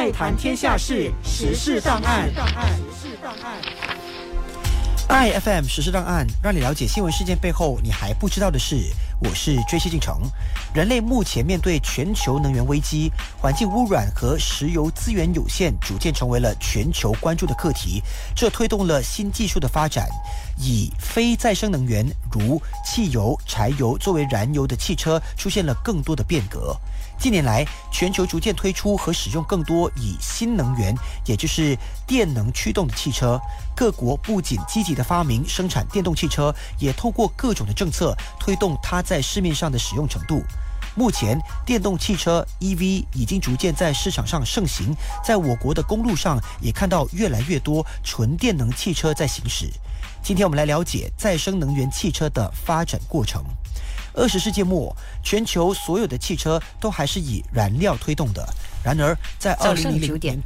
爱谈天下事，时事档案。iFM 时事档案，让你了解新闻事件背后你还不知道的事。我是追西进程。人类目前面对全球能源危机，环境污染和石油资源有限逐渐成为了全球关注的课题。这推动了新技术的发展，以非再生能源如汽油、柴油作为燃油的汽车出现了更多的变革。近年来，全球逐渐推出和使用更多以新能源，也就是电能驱动的汽车。各国不仅积极的发明生产电动汽车，也透过各种的政策推动它在市面上的使用程度。目前，电动汽车 EV 已经逐渐在市场上盛行，在我国的公路上也看到越来越多纯电能汽车在行驶。今天我们来了解再生能源汽车的发展过程。二十世纪末，全球所有的汽车都还是以燃料推动的。然而，在二零零零年，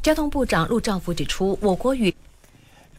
交通部长陆兆福指出，我国与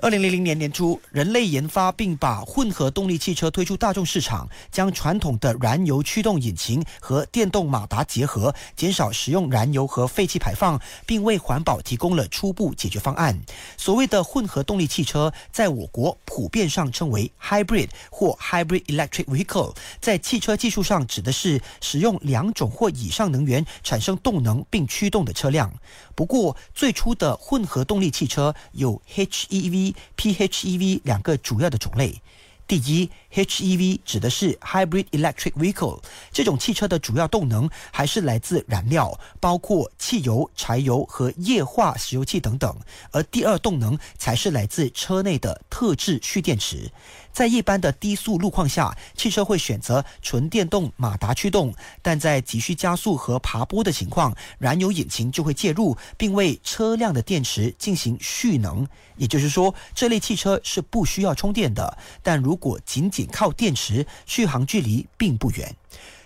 二零零零年年初，人类研发并把混合动力汽车推出大众市场，将传统的燃油驱动引擎和电动马达结合，减少使用燃油和废气排放，并为环保提供了初步解决方案。所谓的混合动力汽车，在我国普遍上称为 hybrid 或 hybrid electric vehicle，在汽车技术上指的是使用两种或以上能源产生动能并驱动的车辆。不过，最初的混合动力汽车有 HEV。PHEV 两个主要的种类。第一，HEV 指的是 Hybrid Electric Vehicle，这种汽车的主要动能还是来自燃料，包括汽油、柴油和液化石油气等等，而第二动能才是来自车内的特制蓄电池。在一般的低速路况下，汽车会选择纯电动马达驱动；但在急需加速和爬坡的情况，燃油引擎就会介入，并为车辆的电池进行蓄能。也就是说，这类汽车是不需要充电的。但如果仅仅靠电池，续航距离并不远。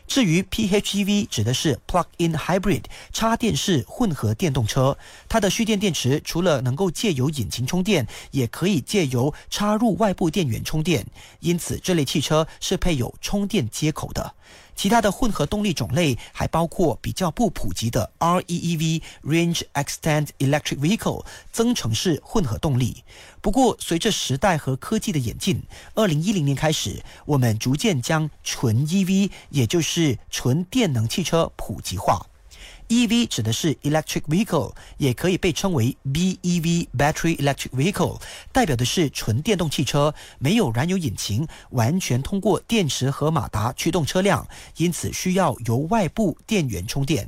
至于 PHEV 指的是 Plug-in Hybrid 插电式混合电动车，它的蓄电电池除了能够借由引擎充电，也可以借由插入外部电源充电，因此这类汽车是配有充电接口的。其他的混合动力种类还包括比较不普及的 REEV（Range Extend Electric Vehicle） 增程式混合动力。不过，随着时代和科技的演进，二零一零年开始，我们逐渐将纯 EV，也就是是纯电能汽车普及化。EV 指的是 electric vehicle，也可以被称为 BEV（Battery Electric Vehicle），代表的是纯电动汽车，没有燃油引擎，完全通过电池和马达驱动车辆，因此需要由外部电源充电。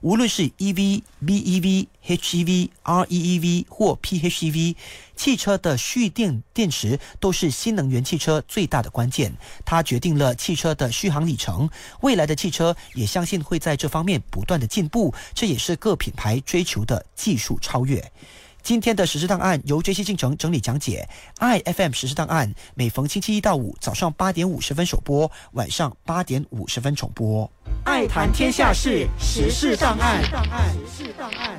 无论是 EV、BEV、HEV、REEV 或 PHEV，汽车的蓄电电池都是新能源汽车最大的关键，它决定了汽车的续航里程。未来的汽车也相信会在这方面不断的进步，这也是各品牌追求的技术超越。今天的实时档案由杰西进程整理讲解，iFM 实时档案每逢星期一到五早上八点五十分首播，晚上八点五十分重播。爱谈天下事，时事档案。时事档案。